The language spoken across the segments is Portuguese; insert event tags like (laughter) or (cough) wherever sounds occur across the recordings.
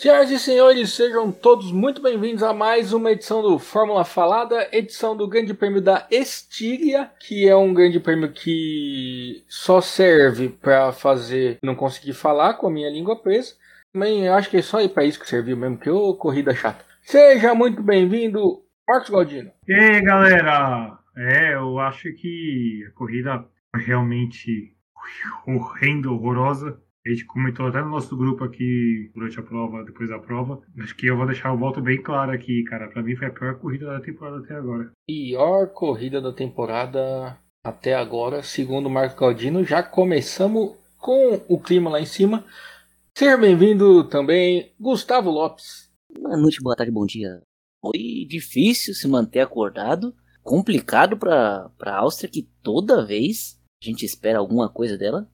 Senhoras e senhores, sejam todos muito bem-vindos a mais uma edição do Fórmula Falada, edição do Grande Prêmio da Estíria, que é um grande prêmio que só serve para fazer não conseguir falar com a minha língua presa. Eu acho que é só para isso que serviu mesmo, que ô corrida chata. Seja muito bem-vindo, Marcos Galdino. E aí, galera? É, eu acho que a corrida realmente horrenda, horrorosa. A gente comentou até no nosso grupo aqui durante a prova, depois da prova. Acho que eu vou deixar o voto bem claro aqui, cara. Pra mim foi a pior corrida da temporada até agora. Pior corrida da temporada até agora, segundo o Marco Galdino. Já começamos com o clima lá em cima. Seja bem-vindo também, Gustavo Lopes. Boa noite, boa tarde, bom dia. Foi difícil se manter acordado, complicado para a Áustria, que toda vez a gente espera alguma coisa dela,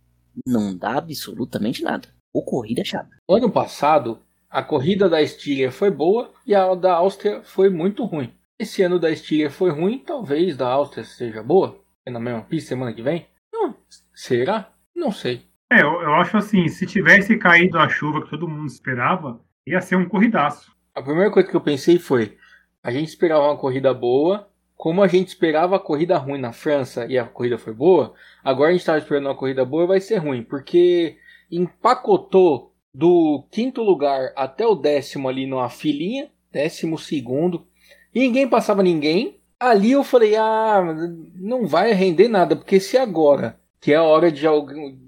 não dá absolutamente nada. Ou corrida é chata. No ano passado, a corrida da Estíria foi boa e a da Áustria foi muito ruim. Esse ano da Estíria foi ruim, talvez da Áustria seja boa. É na mesma pista semana que vem? Não. Será? Não sei. É, eu, eu acho assim, se tivesse caído a chuva que todo mundo esperava, ia ser um corridaço. A primeira coisa que eu pensei foi: a gente esperava uma corrida boa, como a gente esperava a corrida ruim na França e a corrida foi boa, agora a gente estava esperando uma corrida boa vai ser ruim, porque empacotou do quinto lugar até o décimo ali numa filinha, décimo segundo, e ninguém passava ninguém. Ali eu falei, ah, não vai render nada, porque se agora, que é a hora de,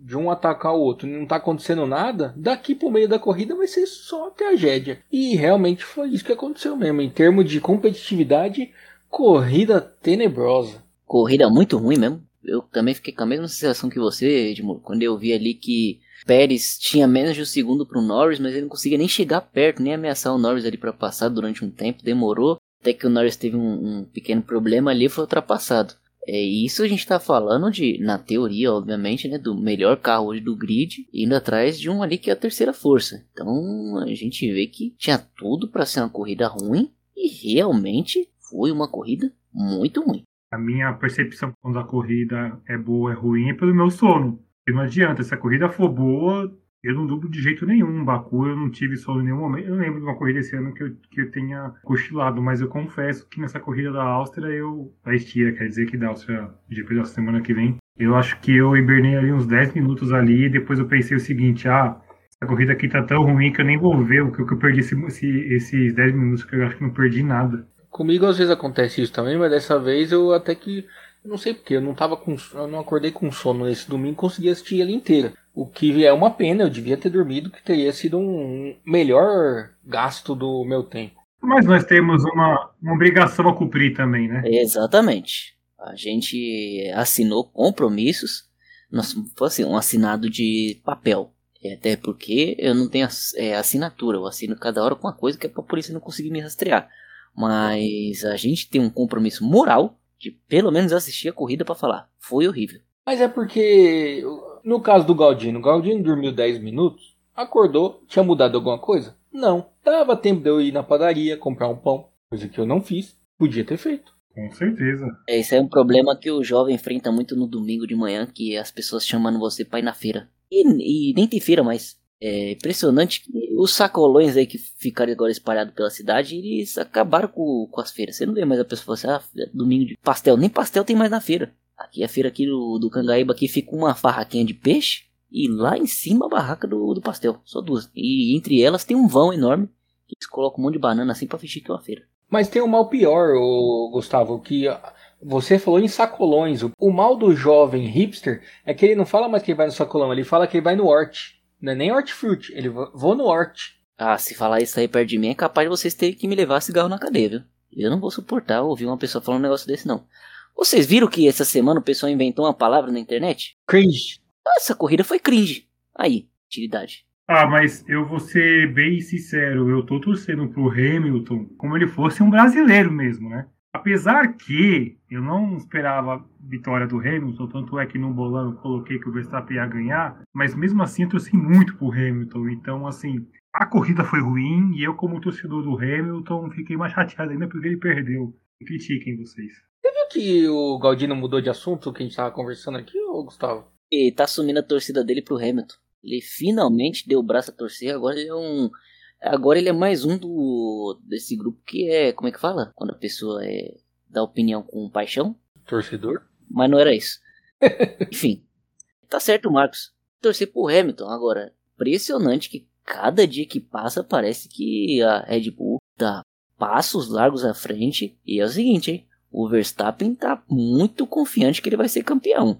de um atacar o outro, não está acontecendo nada, daqui pro meio da corrida vai ser só tragédia. E realmente foi isso que aconteceu mesmo. Em termos de competitividade, Corrida tenebrosa. Corrida muito ruim mesmo. Eu também fiquei com a mesma sensação que você, Edmundo, quando eu vi ali que Pérez tinha menos de um segundo pro Norris, mas ele não conseguia nem chegar perto, nem ameaçar o Norris ali para passar durante um tempo. Demorou até que o Norris teve um, um pequeno problema ali e foi ultrapassado. É isso a gente está falando de, na teoria, obviamente, né, do melhor carro hoje do grid, indo atrás de um ali que é a terceira força. Então a gente vê que tinha tudo para ser uma corrida ruim e realmente foi uma corrida muito ruim. A minha percepção quando a corrida é boa, é ruim, é pelo meu sono. E não adianta, se a corrida for boa, eu não dublo de jeito nenhum. Baku eu não tive sono em nenhum momento. Eu lembro de uma corrida esse ano que eu, que eu tenha cochilado, mas eu confesso que nessa corrida da Áustria, eu. Da Estia, quer dizer que da Áustria, depois da semana que vem, eu acho que eu hibernei ali uns 10 minutos ali e depois eu pensei o seguinte: ah, a corrida aqui tá tão ruim que eu nem vou ver o que, eu perdi esse, esse, esses 10 minutos, que eu acho que não perdi nada. Comigo às vezes acontece isso também, mas dessa vez eu até que. Eu não sei porque, eu não tava com. Eu não acordei com sono nesse domingo consegui assistir ela inteira. O que é uma pena, eu devia ter dormido, que teria sido um melhor gasto do meu tempo. Mas nós temos uma, uma obrigação a cumprir também, né? Exatamente. A gente assinou compromissos, nós, foi assim, um assinado de papel. Até porque eu não tenho é, assinatura, eu assino cada hora com uma coisa que é pra polícia não conseguir me rastrear. Mas a gente tem um compromisso moral de pelo menos assistir a corrida para falar. Foi horrível. Mas é porque, no caso do Galdino, o Galdino dormiu 10 minutos, acordou, tinha mudado alguma coisa? Não. Dava tempo de eu ir na padaria, comprar um pão, coisa que eu não fiz. Podia ter feito. Com certeza. É, esse é um problema que o jovem enfrenta muito no domingo de manhã, que as pessoas chamando você para ir na feira. E, e nem tem feira mais. É impressionante que os sacolões aí que ficaram agora espalhados pela cidade, eles acabaram com, com as feiras. Você não vê mais a pessoa assim, ah, domingo de pastel. Nem pastel tem mais na feira. Aqui a feira aqui do, do Cangaíba aqui fica uma farraquinha de peixe e lá em cima a barraca do, do pastel. Só duas. E entre elas tem um vão enorme que eles colocam um monte de banana assim pra fingir que é uma feira. Mas tem um mal pior, Gustavo, que você falou em sacolões. O mal do jovem hipster é que ele não fala mais que ele vai no sacolão, ele fala que ele vai no horte. Não é nem hortifruti, ele vou no hort. Ah, se falar isso aí perto de mim, é capaz de vocês terem que me levar cigarro na cadeia, viu? Eu não vou suportar ouvir uma pessoa falando um negócio desse, não. Vocês viram que essa semana o pessoal inventou uma palavra na internet? Cringe. Essa corrida foi cringe. Aí, utilidade. Ah, mas eu vou ser bem sincero, eu tô torcendo pro Hamilton como ele fosse um brasileiro mesmo, né? Apesar que eu não esperava a vitória do Hamilton, tanto é que no bolão eu coloquei que o Verstappen ia ganhar, mas mesmo assim eu torci muito pro Hamilton. Então, assim, a corrida foi ruim e eu, como torcedor do Hamilton, fiquei mais chateado ainda porque ele perdeu. Critiquem vocês. Você viu que o Galdino mudou de assunto que a gente tava conversando aqui, ou Gustavo? Ele tá assumindo a torcida dele pro Hamilton. Ele finalmente deu o braço a torcer, agora ele é um Agora ele é mais um do desse grupo que é, como é que fala? Quando a pessoa é dá opinião com paixão? Torcedor? Mas não era isso. (laughs) Enfim, tá certo, Marcos. Torcer pro Hamilton agora. Impressionante que cada dia que passa parece que a Red Bull dá passos largos à frente. E é o seguinte, hein? O Verstappen tá muito confiante que ele vai ser campeão.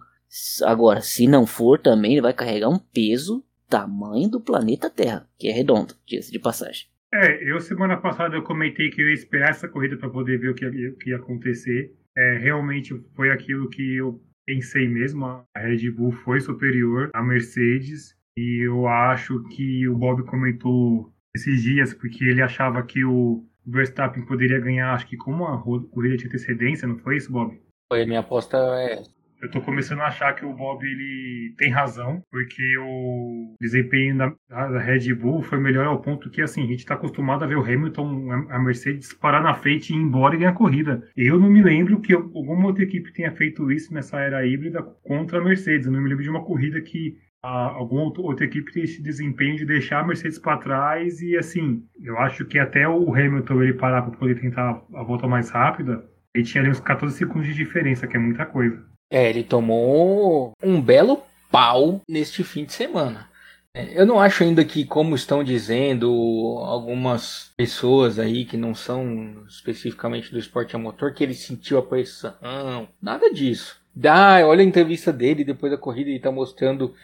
Agora, se não for também, ele vai carregar um peso tamanho do planeta Terra, que é redondo, diga-se de passagem. É, eu semana passada eu comentei que eu ia esperar essa corrida para poder ver o que, ia, o que ia acontecer. É, realmente foi aquilo que eu pensei mesmo. A Red Bull foi superior à Mercedes e eu acho que o Bob comentou esses dias porque ele achava que o Verstappen poderia ganhar, acho que como a corrida de antecedência, não foi isso, Bob? Foi, minha aposta é eu tô começando a achar que o Bob ele tem razão, porque o desempenho da, da Red Bull foi melhor ao ponto que assim, a gente tá acostumado a ver o Hamilton, a Mercedes parar na frente e ir embora e ganhar a corrida. Eu não me lembro que alguma outra equipe tenha feito isso nessa era híbrida contra a Mercedes. Eu não me lembro de uma corrida que a, alguma outra equipe tem esse desempenho de deixar a Mercedes para trás e assim, eu acho que até o Hamilton ele parar para poder tentar a volta mais rápida, ele tinha ali uns 14 segundos de diferença, que é muita coisa. É, ele tomou um belo pau neste fim de semana. É, eu não acho ainda que, como estão dizendo algumas pessoas aí que não são especificamente do esporte a motor, que ele sentiu a pressão. Nada disso. Ah, olha a entrevista dele depois da corrida e tá mostrando.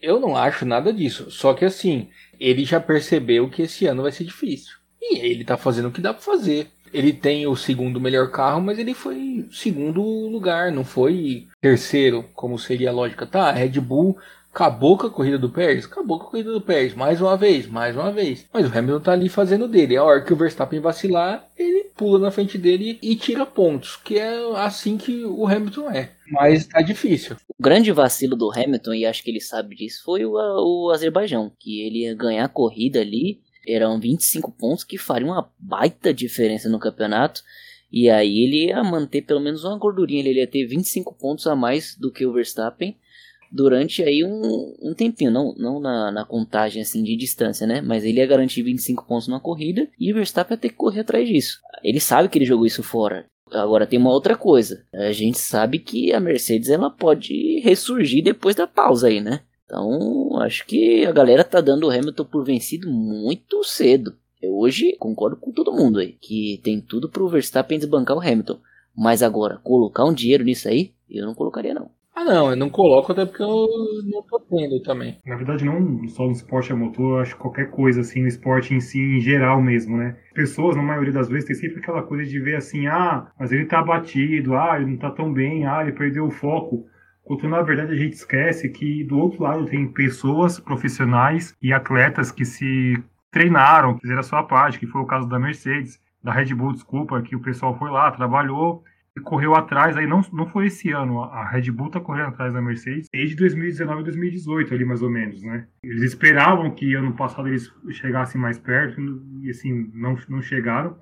Eu não acho nada disso. Só que assim, ele já percebeu que esse ano vai ser difícil. E ele tá fazendo o que dá pra fazer ele tem o segundo melhor carro, mas ele foi segundo lugar, não foi terceiro, como seria a lógica. Tá, a Red Bull acabou com a corrida do Pérez, acabou com a corrida do Pérez, mais uma vez, mais uma vez. Mas o Hamilton tá ali fazendo dele. A hora que o Verstappen vacilar, ele pula na frente dele e tira pontos, que é assim que o Hamilton é. Mas tá difícil. O grande vacilo do Hamilton, e acho que ele sabe disso, foi o, o Azerbaijão, que ele ia ganhar a corrida ali eram 25 pontos que fariam uma baita diferença no campeonato. E aí ele ia manter pelo menos uma gordurinha, ele ia ter 25 pontos a mais do que o Verstappen durante aí um, um tempinho, não, não na, na, contagem assim de distância, né? Mas ele ia garantir 25 pontos na corrida e o Verstappen ia ter que correr atrás disso. Ele sabe que ele jogou isso fora. Agora tem uma outra coisa. A gente sabe que a Mercedes ela pode ressurgir depois da pausa aí, né? Então, acho que a galera tá dando o Hamilton por vencido muito cedo. Eu hoje concordo com todo mundo aí, que tem tudo pro Verstappen desbancar o Hamilton. Mas agora, colocar um dinheiro nisso aí, eu não colocaria não. Ah não, eu não coloco até porque eu não tô tendo também. Na verdade, não só no esporte a motor, eu acho que qualquer coisa assim, no esporte em si, em geral mesmo, né? Pessoas, na maioria das vezes, tem sempre aquela coisa de ver assim, ah, mas ele tá abatido, ah, ele não tá tão bem, ah, ele perdeu o foco. Quando na verdade a gente esquece que do outro lado tem pessoas profissionais e atletas que se treinaram, fizeram a sua parte, que foi o caso da Mercedes, da Red Bull, desculpa, que o pessoal foi lá, trabalhou e correu atrás, aí não, não foi esse ano, a Red Bull tá correndo atrás da Mercedes desde 2019 e 2018 ali mais ou menos, né? Eles esperavam que ano passado eles chegassem mais perto e assim, não, não chegaram.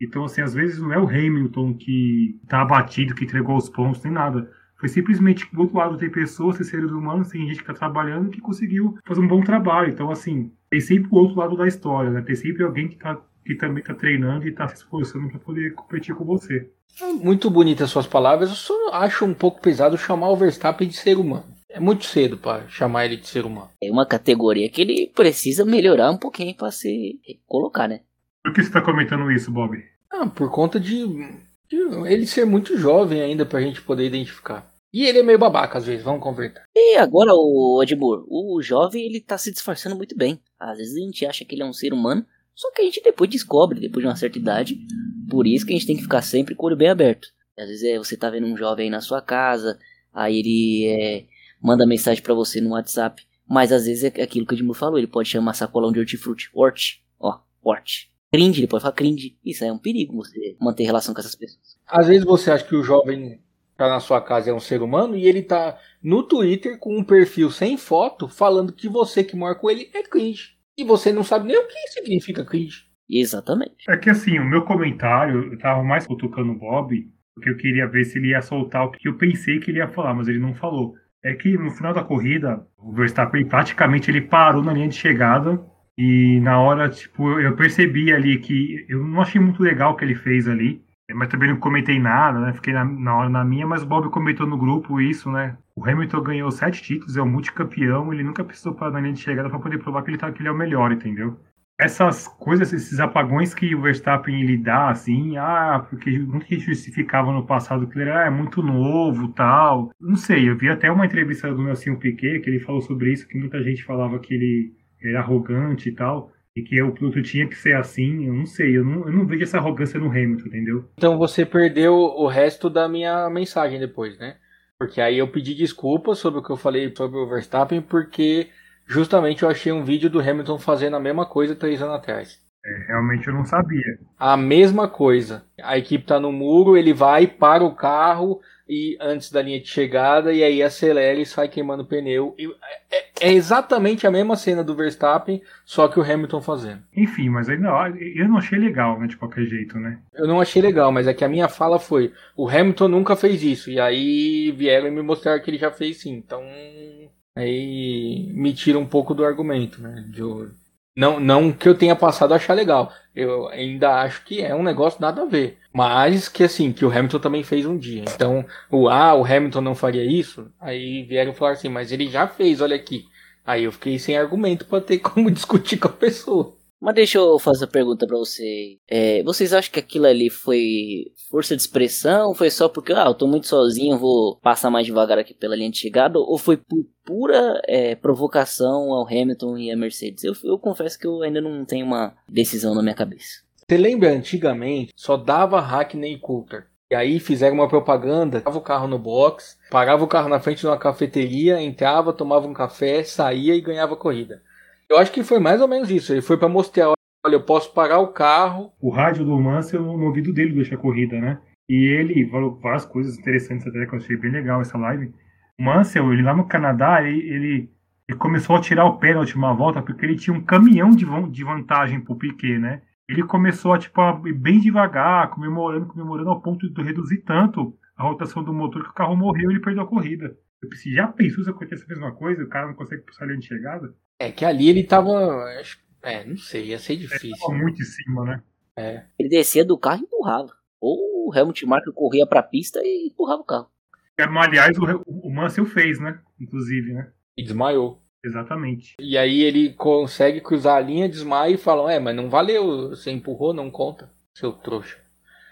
Então, assim, às vezes não é o Hamilton que tá abatido, que entregou os pontos, nem nada. Foi simplesmente que do outro lado tem pessoas, tem seres humanos, tem gente que está trabalhando que conseguiu fazer um bom trabalho. Então, assim, tem sempre o outro lado da história, né? Tem sempre alguém que, tá, que também está treinando e está se esforçando para poder competir com você. Muito bonitas suas palavras. Eu só acho um pouco pesado chamar o Verstappen de ser humano. É muito cedo para chamar ele de ser humano. É uma categoria que ele precisa melhorar um pouquinho para se colocar, né? Por que você está comentando isso, Bob? Ah, por conta de ele ser muito jovem ainda pra gente poder identificar. E ele é meio babaca às vezes, vamos converter. E agora, o Edmur, o jovem ele tá se disfarçando muito bem. Às vezes a gente acha que ele é um ser humano, só que a gente depois descobre, depois de uma certa idade. Por isso que a gente tem que ficar sempre com o olho bem aberto. Às vezes é, você tá vendo um jovem aí na sua casa, aí ele é, manda mensagem para você no WhatsApp. Mas às vezes é aquilo que o Edmur falou, ele pode chamar sacolão de hortifruti. Hort, ó, hort cringe, ele pode falar cringe. Isso é um perigo você manter relação com essas pessoas. Às vezes você acha que o jovem tá na sua casa é um ser humano e ele tá no Twitter com um perfil sem foto falando que você que mora com ele é cringe. E você não sabe nem o que significa cringe. Exatamente. É que assim, o meu comentário, eu tava mais cutucando o Bob, porque eu queria ver se ele ia soltar o que eu pensei que ele ia falar, mas ele não falou. É que no final da corrida, o Verstappen praticamente ele parou na linha de chegada E na hora, tipo, eu percebi ali que eu não achei muito legal o que ele fez ali. Mas também não comentei nada, né? Fiquei na, na hora na minha, mas o Bob comentou no grupo isso, né? O Hamilton ganhou sete títulos, é um multicampeão, ele nunca precisou para na linha de chegada para poder provar que ele, tá, que ele é o melhor, entendeu? Essas coisas, esses apagões que o Verstappen ele dá, assim, ah, porque muita gente justificava no passado que ele era ah, é muito novo tal. Não sei, eu vi até uma entrevista do Nelson Piquet que ele falou sobre isso, que muita gente falava que ele arrogante e tal e que o piloto tinha que ser assim, eu não sei, eu não, eu não vejo essa arrogância no Hamilton, entendeu? Então você perdeu o resto da minha mensagem depois, né? Porque aí eu pedi desculpas sobre o que eu falei sobre o Verstappen, porque justamente eu achei um vídeo do Hamilton fazendo a mesma coisa três anos atrás. É, realmente eu não sabia. A mesma coisa. A equipe tá no muro, ele vai, para o carro, e antes da linha de chegada e aí acelera e sai queimando o pneu. E é, é, exatamente a mesma cena do Verstappen, só que o Hamilton fazendo. Enfim, mas ainda eu não achei legal, né, de qualquer jeito, né? Eu não achei legal, mas é que a minha fala foi: o Hamilton nunca fez isso. E aí vieram e me mostraram que ele já fez sim. Então aí me tira um pouco do argumento, né? De, não, não que eu tenha passado a achar legal. Eu ainda acho que é um negócio nada a ver. Mas que assim, que o Hamilton também fez um dia. Então, o ah, o Hamilton não faria isso? Aí vieram falar assim, mas ele já fez, olha aqui. Aí eu fiquei sem argumento para ter (laughs) como discutir com a pessoa. Mas deixa eu fazer a pergunta para você. É, vocês acham que aquilo ali foi força de expressão? Foi só porque, ah, eu tô muito sozinho, vou passar mais devagar aqui pela linha de chegada? Ou foi por pura é, provocação ao Hamilton e à Mercedes? Eu, eu confesso que eu ainda não tenho uma decisão na minha cabeça. Você lembra antigamente só dava Hackney e Coulter? E aí fizeram uma propaganda, tava o carro no box, parava o carro na frente de uma cafeteria, entrava, tomava um café, saía e ganhava a corrida. Eu acho que foi mais ou menos isso. Ele foi para mostrar, olha, eu posso parar o carro. O rádio do Mansell no ouvido dele durante a corrida, né? E ele falou várias coisas interessantes até que eu achei bem legal essa live. O Mansell, ele lá no Canadá, ele, ele, ele começou a tirar o pé na última volta porque ele tinha um caminhão de, de vantagem pro Piquet, né? Ele começou a, tipo, a bem devagar, comemorando, comemorando ao ponto de reduzir tanto a rotação do motor que o carro morreu e ele perdeu a corrida. Eu pensei, já pensou se acontecer a mesma coisa? O cara não consegue puxar a linha de chegada? É que ali ele tava. É, não sei, ia ser difícil. Ele tava muito em cima, né? É. Ele descia do carro e empurrava. Ou o Helmut Marko corria pra pista e empurrava o carro. Aliás, o, o Mansell fez, né? Inclusive, né? E desmaiou. Exatamente. E aí ele consegue cruzar a linha, desmaia e falam: É, mas não valeu, você empurrou, não conta, seu trouxa.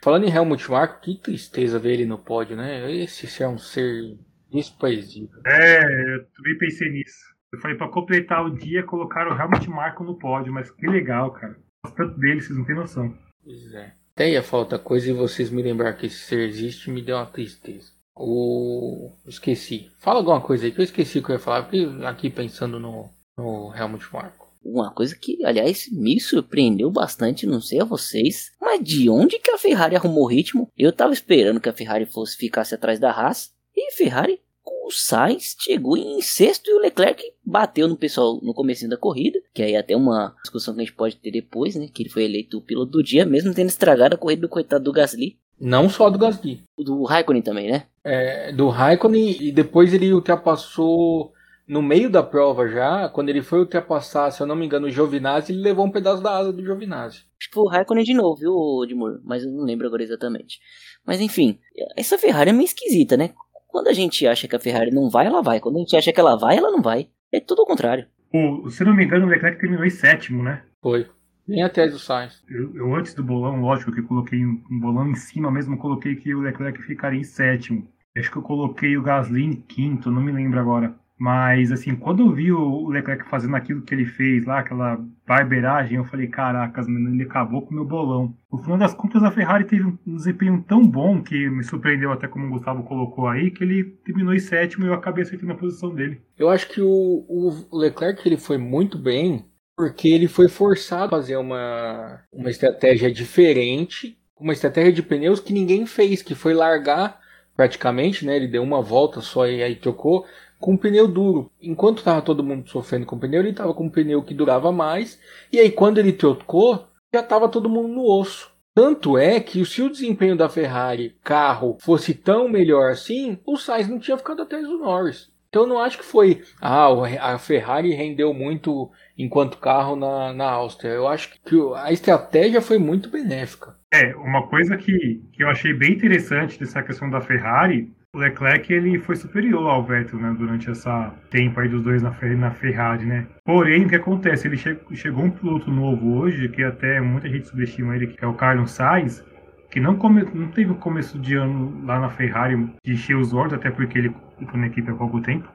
Falando em Helmut Marko, que tristeza ver ele no pódio, né? Esse é um ser desprezível. É, eu também pensei nisso. Eu falei, pra completar o dia, colocaram o Helmut Marko no pódio, mas que legal, cara. Gosto tanto dele, vocês não têm noção. Pois é. Até ia falta coisa e vocês me lembrar que esse ser existe me deu uma tristeza. O. Esqueci. Fala alguma coisa aí que eu esqueci o que eu ia falar, porque aqui pensando no, no Helmut Marko. Uma coisa que, aliás, me surpreendeu bastante, não sei a vocês, mas de onde que a Ferrari arrumou o ritmo? Eu tava esperando que a Ferrari fosse ficasse atrás da Haas, e Ferrari o Sainz chegou em sexto e o Leclerc bateu no pessoal no começo da corrida, que aí até uma discussão que a gente pode ter depois, né, que ele foi eleito o piloto do dia, mesmo tendo estragado a corrida do coitado do Gasly. Não só do Gasly. Do Raikkonen também, né? É, do Raikkonen e depois ele ultrapassou no meio da prova já, quando ele foi ultrapassar, se eu não me engano, o Giovinazzi, ele levou um pedaço da asa do Giovinazzi. Acho que foi o Raikkonen de novo, viu, Edmur? Mas eu não lembro agora exatamente. Mas enfim, essa Ferrari é meio esquisita, né? Quando a gente acha que a Ferrari não vai, ela vai. Quando a gente acha que ela vai, ela não vai. É tudo ao contrário. O, se não me engano, o Leclerc terminou em sétimo, né? Foi. Nem até do Sainz. Eu, eu, antes do bolão, lógico que coloquei um, um bolão em cima mesmo, coloquei que o Leclerc ficaria em sétimo. Acho que eu coloquei o Gasly em quinto, não me lembro agora. Mas, assim, quando eu vi o Leclerc fazendo aquilo que ele fez lá, aquela barbeiragem, eu falei, caracas, ele acabou com o meu bolão. No final das contas, a Ferrari teve um desempenho tão bom, que me surpreendeu até como o Gustavo colocou aí, que ele terminou em sétimo e eu acabei acertando a posição dele. Eu acho que o, o Leclerc ele foi muito bem, porque ele foi forçado a fazer uma, uma estratégia diferente, uma estratégia de pneus que ninguém fez, que foi largar praticamente, né? Ele deu uma volta só e aí trocou com pneu duro. Enquanto estava todo mundo sofrendo com pneu, ele estava com um pneu que durava mais. E aí, quando ele trocou, já estava todo mundo no osso. Tanto é que se o desempenho da Ferrari carro fosse tão melhor assim, o Sainz não tinha ficado atrás do Norris. Então não acho que foi, ah, a Ferrari rendeu muito enquanto carro na, na Áustria. Eu acho que a estratégia foi muito benéfica. É, uma coisa que, que eu achei bem interessante dessa questão da Ferrari, o Leclerc ele foi superior ao Vettel né, durante essa tempo aí dos dois na, na Ferrari, né? Porém, o que acontece? Ele che chegou um piloto novo hoje, que até muita gente subestima ele, que é o Carlos Sainz, que não, não teve o começo de ano lá na Ferrari de encher os olhos, até porque ele ficou na equipe há pouco tempo,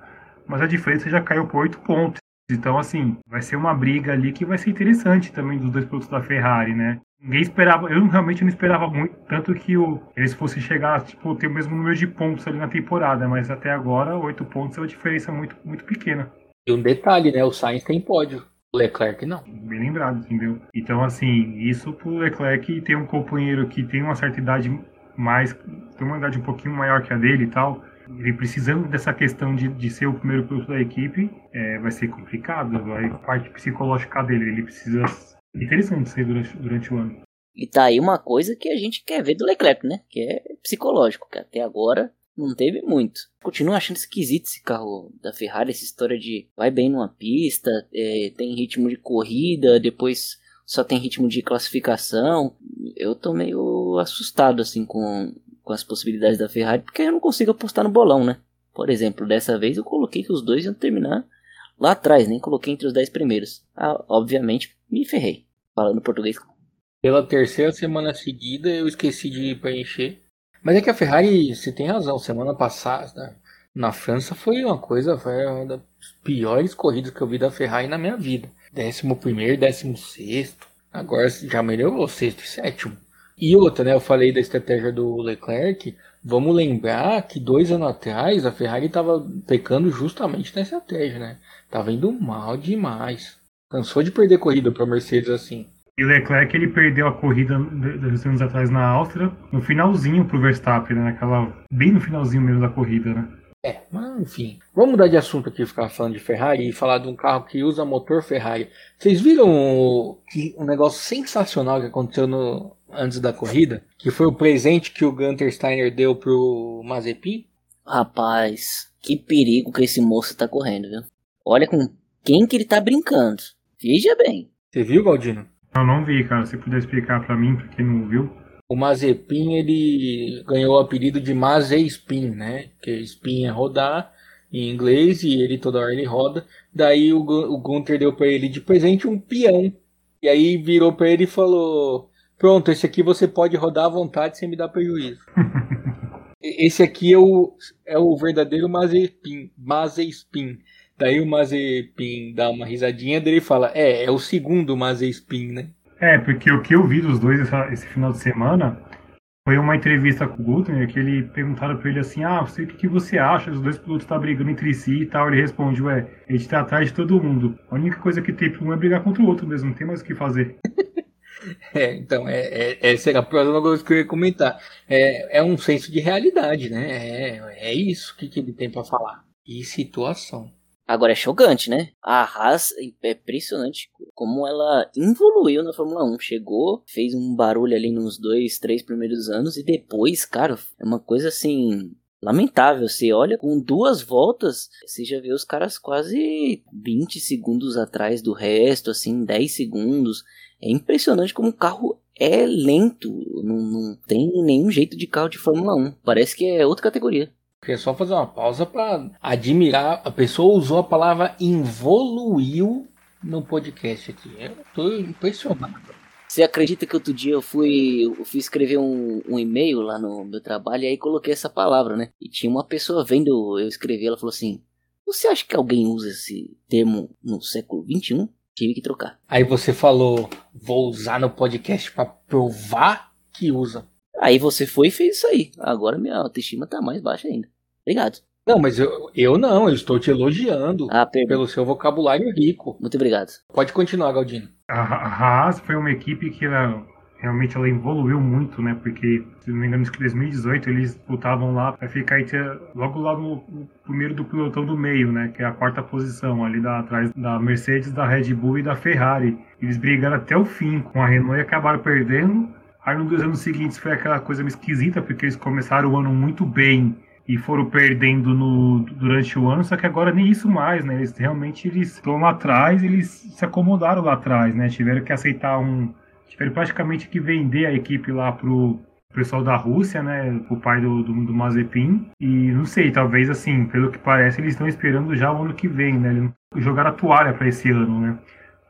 mas a diferença já caiu por 8 pontos. Então, assim, vai ser uma briga ali que vai ser interessante também dos dois pilotos da Ferrari, né? Ninguém esperava, eu realmente não esperava muito, tanto que o, eles fossem chegar, tipo, ter o mesmo número de pontos ali na temporada, mas até agora, 8 pontos é uma diferença muito, muito pequena. E um detalhe, né? O Sainz tem pódio. Leclerc não. Bem lembrado, entendeu? Então, assim, isso pro Leclerc ter um companheiro que tem uma certa idade mais. tem uma idade um pouquinho maior que a dele e tal. Ele precisando dessa questão de, de ser o primeiro piloto da equipe, é, vai ser complicado. Vai, a parte psicológica dele, ele precisa. Interessante ser durante, durante o ano. E tá aí uma coisa que a gente quer ver do Leclerc, né? Que é psicológico, que até agora não teve muito. Continuo achando esquisito esse carro da Ferrari, essa história de vai bem numa pista, é, tem ritmo de corrida, depois só tem ritmo de classificação. Eu tô meio assustado assim com, com as possibilidades da Ferrari, porque eu não consigo apostar no bolão, né? Por exemplo, dessa vez eu coloquei que os dois iam terminar lá atrás, nem coloquei entre os 10 primeiros. Ah, obviamente, me ferrei, falando português. Pela terceira semana seguida eu esqueci de preencher mas é que a Ferrari, você tem razão, semana passada na França foi uma coisa, foi uma das piores corridas que eu vi da Ferrari na minha vida. Décimo primeiro, décimo sexto. Agora já melhorou, sexto e sétimo. E outra, né? Eu falei da estratégia do Leclerc. Vamos lembrar que dois anos atrás a Ferrari estava pecando justamente na estratégia, né? Tava indo mal demais. Cansou de perder corrida para Mercedes assim. E o Leclerc ele perdeu a corrida dois anos atrás na Áustria, no finalzinho pro Verstappen, né? Naquela, bem no finalzinho mesmo da corrida, né? É, mas enfim. Vamos mudar de assunto aqui, ficar falando de Ferrari e falar de um carro que usa motor Ferrari. Vocês viram que um negócio sensacional que aconteceu no, antes da corrida? Que foi o presente que o Gunter Steiner deu pro Mazepin? Rapaz, que perigo que esse moço tá correndo, viu? Olha com quem que ele tá brincando. Veja bem. Você viu, Galdino? Eu não vi, cara. Se puder explicar para mim, pra quem não viu. O Mazepin, ele ganhou o apelido de Mazespin, né? Que spin é rodar em inglês e ele toda hora ele roda. Daí o, o Gunter deu para ele de presente um peão. E aí virou para ele e falou: Pronto, esse aqui você pode rodar à vontade sem me dar prejuízo. (laughs) esse aqui é o, é o verdadeiro Mazepin, Mazespin. Daí o Mazepin dá uma risadinha dele e fala: É, é o segundo Mazepin, né? É, porque o que eu vi dos dois essa, esse final de semana foi uma entrevista com o Gunther, que ele perguntaram para ele assim: Ah, você, o que, que você acha? Os dois pilotos estão tá brigando entre si e tal. Ele responde: Ué, a gente tá atrás de todo mundo. A única coisa que tem para um é brigar contra o outro mesmo, não tem mais o que fazer. (laughs) É, então, é, é, essa era a próxima coisa que eu ia comentar. É, é um senso de realidade, né? É, é isso que, que ele tem para falar. E situação. Agora é chocante, né? A Haas é impressionante como ela evoluiu na Fórmula 1. Chegou, fez um barulho ali nos dois, três primeiros anos e depois, cara, é uma coisa assim lamentável. Você olha com duas voltas, você já vê os caras quase 20 segundos atrás do resto, assim, 10 segundos. É impressionante como o carro é lento. Não, não tem nenhum jeito de carro de Fórmula 1. Parece que é outra categoria. Queria só fazer uma pausa para admirar. A pessoa usou a palavra evoluiu no podcast aqui. Eu tô impressionado. Você acredita que outro dia eu fui, eu fui escrever um, um e-mail lá no meu trabalho e aí coloquei essa palavra, né? E tinha uma pessoa vendo eu escrever, ela falou assim: Você acha que alguém usa esse termo no século XXI? Tive que trocar. Aí você falou: Vou usar no podcast para provar que usa. Aí você foi e fez isso aí. Agora minha autoestima tá mais baixa ainda. Obrigado. Não, mas eu, eu não, eu estou te elogiando ah, pelo seu vocabulário rico. Muito obrigado. Pode continuar, Galdino. A, Haas foi uma equipe que ela, realmente ela evoluiu muito, né? Porque, se não me engano, em 2018 eles lutavam lá para ficar logo lá no, no, primeiro do pilotão do meio, né? Que é a quarta posição, ali da, atrás da Mercedes, da Red Bull e da Ferrari. Eles brigaram até o fim com a Renault e acabaram perdendo Aí nos anos seguintes foi aquela coisa meio esquisita, porque eles começaram o ano muito bem e foram perdendo no, durante o ano, só que agora nem isso mais, né? Eles realmente eles estão lá atrás, eles se acomodaram lá atrás, né? Tiveram que aceitar um. Tiveram praticamente que vender a equipe lá pro pessoal da Rússia, né? O pai do, do, do Mazepin. E não sei, talvez assim, pelo que parece, eles estão esperando já o ano que vem, né? Eles jogaram a toalha para esse ano, né?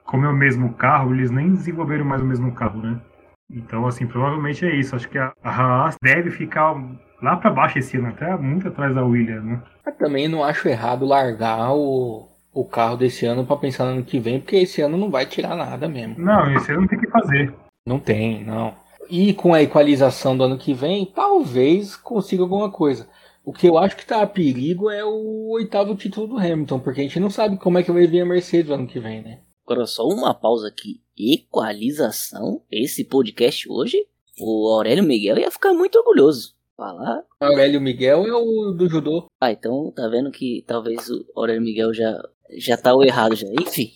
Como é o mesmo carro, eles nem desenvolveram mais o mesmo carro, né? Então, assim, provavelmente é isso. Acho que a, a Haas deve ficar lá para baixo esse ano, até muito atrás da Williams, né? Mas também não acho errado largar o, o carro desse ano para pensar no ano que vem, porque esse ano não vai tirar nada mesmo. Não, esse ano tem que fazer. Não tem, não. E com a equalização do ano que vem, talvez consiga alguma coisa. O que eu acho que tá a perigo é o oitavo título do Hamilton, porque a gente não sabe como é que vai vir a Mercedes ano que vem, né? Agora só uma pausa aqui. Equalização? Esse podcast hoje? O Aurélio Miguel ia ficar muito orgulhoso falar. Aurélio Miguel é o do judô. Ah, então tá vendo que talvez o Aurélio Miguel já, já tá o errado já. Enfim,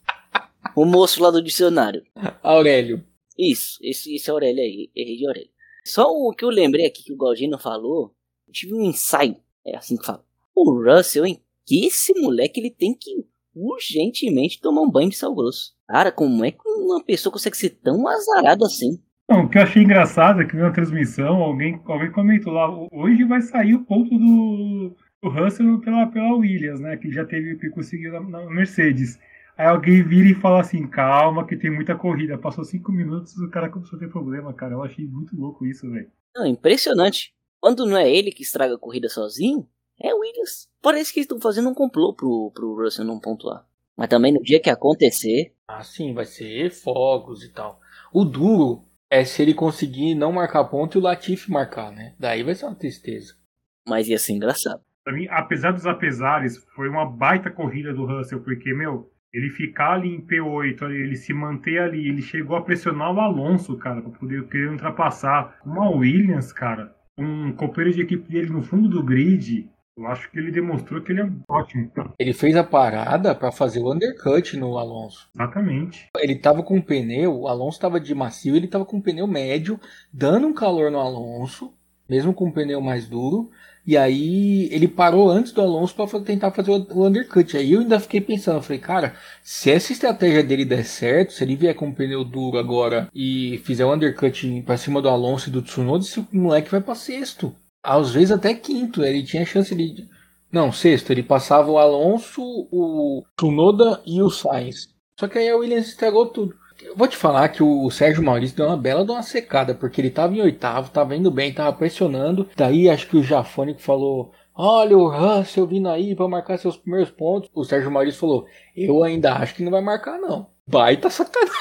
o moço lá do dicionário. Aurélio. Isso, esse, esse Aurélio aí, errei de Aurélio. Só o que eu lembrei aqui que o Galdino falou, eu tive um ensaio, é assim que fala. O Russell, hein? Que esse moleque ele tem que urgentemente tomar um banho de sal grosso. Cara, como é que uma pessoa consegue ser tão azarado assim? Não, o que eu achei engraçado é que na transmissão alguém, alguém comentou lá, hoje vai sair o ponto do, do Russell pela, pela Williams, né? Que já teve que conseguiu na, na, Mercedes. Aí alguém vira e fala assim, calma, que tem muita corrida. Passou cinco minutos o cara começou a ter problema, cara. Eu achei muito louco isso, velho. Impressionante. Quando não é ele que estraga a corrida sozinho, é o Williams. Parece que estão fazendo um complô pro, pro Russell não pontuar. Mas também no dia que acontecer. Ah, sim, vai ser fogos e tal. O duro é se ele conseguir não marcar ponto e o Latifi marcar, né? Daí vai ser uma tristeza. Mas ia ser engraçado. Pra mim, apesar dos apesares, foi uma baita corrida do Russell, porque, meu, ele ficar ali em P8, ele se manter ali, ele chegou a pressionar o Alonso, cara, pra poder querer ultrapassar. Uma Williams, cara, um companheiro de equipe dele no fundo do grid, eu acho que ele demonstrou que ele é ótimo. Ele fez a parada para fazer o undercut no Alonso. Exatamente. Ele tava com um pneu, o Alonso tava de macio, ele tava com um pneu médio, dando um calor no Alonso, mesmo com um pneu mais duro. E aí ele parou antes do Alonso para tentar fazer o undercut. Aí eu ainda fiquei pensando, falei, cara, se essa estratégia dele der certo, se ele vier com um pneu duro agora e fizer o undercut para cima do Alonso e do Tsunoda, esse moleque vai para sexto às vezes até quinto. Ele tinha chance de. Não, sexto. Ele passava o Alonso, o Tsunoda e o Sainz. Só que aí a Williams estragou tudo. Eu vou te falar que o Sérgio Maurício deu uma bela de uma secada, porque ele estava em oitavo, estava indo bem, estava pressionando. Daí acho que o Jafônico falou: Olha o Russell vindo aí para marcar seus primeiros pontos. O Sérgio Maurício falou: Eu ainda acho que não vai marcar, não. Baita sacanagem.